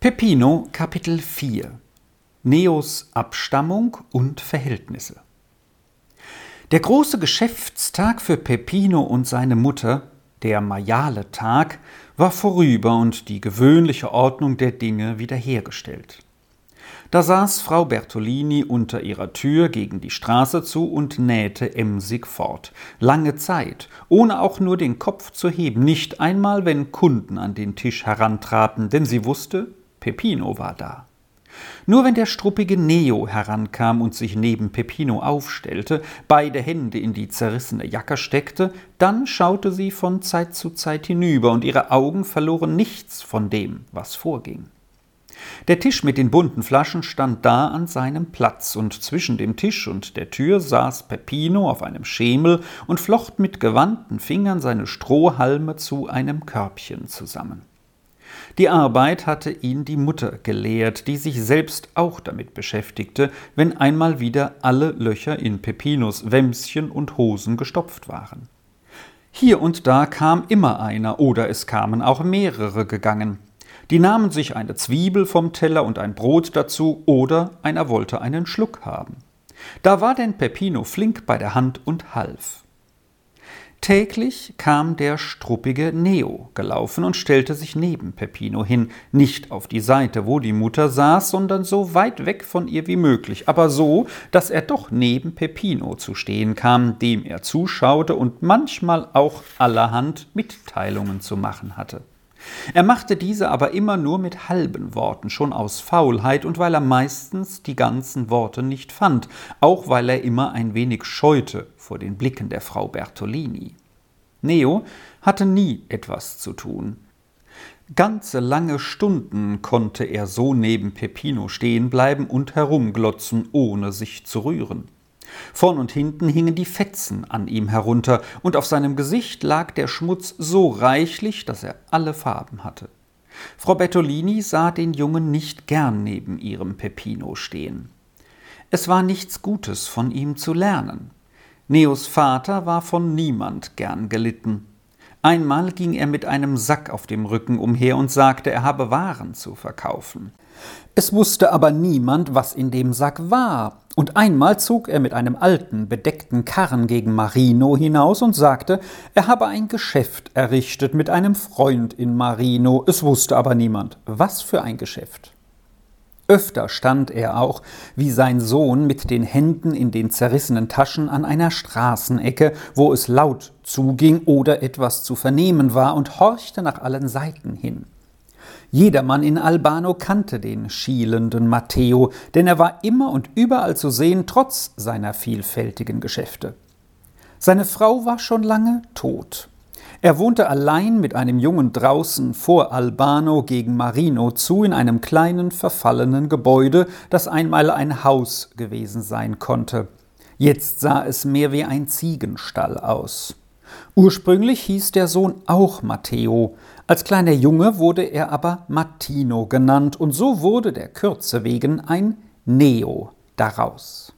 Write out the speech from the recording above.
Peppino Kapitel 4 Neos Abstammung und Verhältnisse Der große Geschäftstag für Peppino und seine Mutter, der Majale-Tag, war vorüber und die gewöhnliche Ordnung der Dinge wiederhergestellt. Da saß Frau Bertolini unter ihrer Tür gegen die Straße zu und nähte emsig fort. Lange Zeit, ohne auch nur den Kopf zu heben, nicht einmal, wenn Kunden an den Tisch herantraten, denn sie wusste, Peppino war da. Nur wenn der struppige Neo herankam und sich neben Peppino aufstellte, beide Hände in die zerrissene Jacke steckte, dann schaute sie von Zeit zu Zeit hinüber, und ihre Augen verloren nichts von dem, was vorging. Der Tisch mit den bunten Flaschen stand da an seinem Platz, und zwischen dem Tisch und der Tür saß Peppino auf einem Schemel und flocht mit gewandten Fingern seine Strohhalme zu einem Körbchen zusammen. Die Arbeit hatte ihn die Mutter gelehrt, die sich selbst auch damit beschäftigte, wenn einmal wieder alle Löcher in Peppinos Wämschen und Hosen gestopft waren. Hier und da kam immer einer, oder es kamen auch mehrere gegangen. Die nahmen sich eine Zwiebel vom Teller und ein Brot dazu, oder einer wollte einen Schluck haben. Da war denn Peppino flink bei der Hand und half. Täglich kam der struppige Neo gelaufen und stellte sich neben Peppino hin, nicht auf die Seite, wo die Mutter saß, sondern so weit weg von ihr wie möglich, aber so, dass er doch neben Peppino zu stehen kam, dem er zuschaute und manchmal auch allerhand Mitteilungen zu machen hatte. Er machte diese aber immer nur mit halben Worten, schon aus Faulheit und weil er meistens die ganzen Worte nicht fand, auch weil er immer ein wenig scheute vor den Blicken der Frau Bertolini. Neo hatte nie etwas zu tun. Ganze lange Stunden konnte er so neben Peppino stehen bleiben und herumglotzen, ohne sich zu rühren. Vorn und hinten hingen die Fetzen an ihm herunter, und auf seinem Gesicht lag der Schmutz so reichlich, dass er alle Farben hatte. Frau Bertolini sah den Jungen nicht gern neben ihrem Peppino stehen. Es war nichts Gutes von ihm zu lernen. Neos Vater war von niemand gern gelitten. Einmal ging er mit einem Sack auf dem Rücken umher und sagte, er habe Waren zu verkaufen. Es wusste aber niemand, was in dem Sack war, und einmal zog er mit einem alten, bedeckten Karren gegen Marino hinaus und sagte, er habe ein Geschäft errichtet mit einem Freund in Marino, es wusste aber niemand, was für ein Geschäft. Öfter stand er auch, wie sein Sohn, mit den Händen in den zerrissenen Taschen an einer Straßenecke, wo es laut zuging oder etwas zu vernehmen war, und horchte nach allen Seiten hin. Jedermann in Albano kannte den schielenden Matteo, denn er war immer und überall zu sehen, trotz seiner vielfältigen Geschäfte. Seine Frau war schon lange tot. Er wohnte allein mit einem Jungen draußen vor Albano gegen Marino zu in einem kleinen verfallenen Gebäude, das einmal ein Haus gewesen sein konnte. Jetzt sah es mehr wie ein Ziegenstall aus. Ursprünglich hieß der Sohn auch Matteo, als kleiner Junge wurde er aber Martino genannt, und so wurde der Kürze wegen ein Neo daraus.